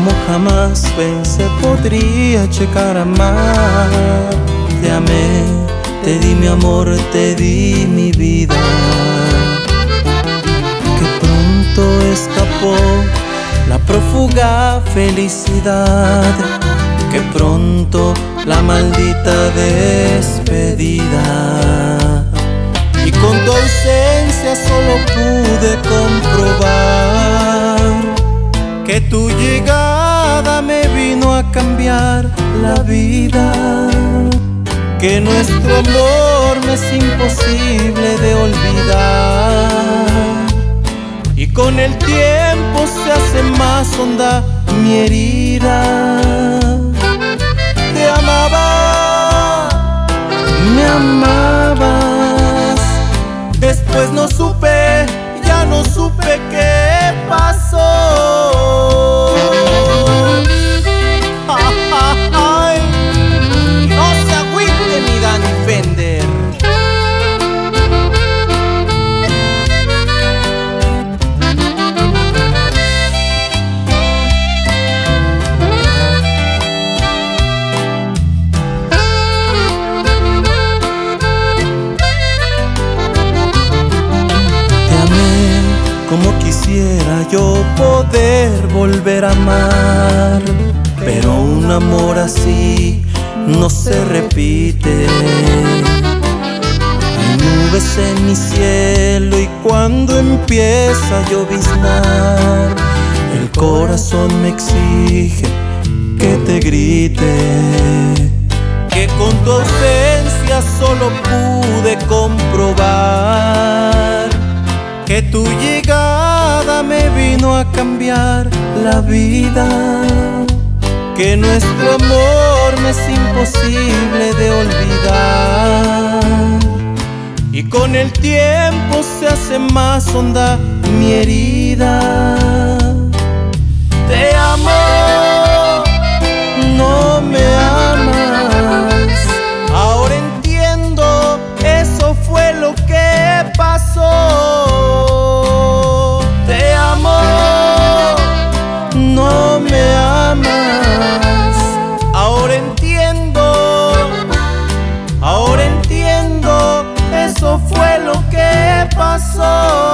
Como jamás pensé podría llegar a amar. Te amé, te di mi amor, te di mi vida. Que pronto escapó la prófuga felicidad. Que pronto la maldita despedida. Y con tu solo pude comprobar que tu llegada la vida. Que nuestro amor me es imposible de olvidar. Y con el tiempo se hace más honda mi herida. Te amaba, me amabas. Después no supe, yo poder volver a amar, pero un amor así no se repite. Hay nubes en mi cielo y cuando empieza a lloviznar, el corazón me exige que te grite. Que con tu ausencia solo pude comprobar que me vino a cambiar la vida. Que nuestro amor me es imposible de olvidar. Y con el tiempo se hace más honda mi herida. soul.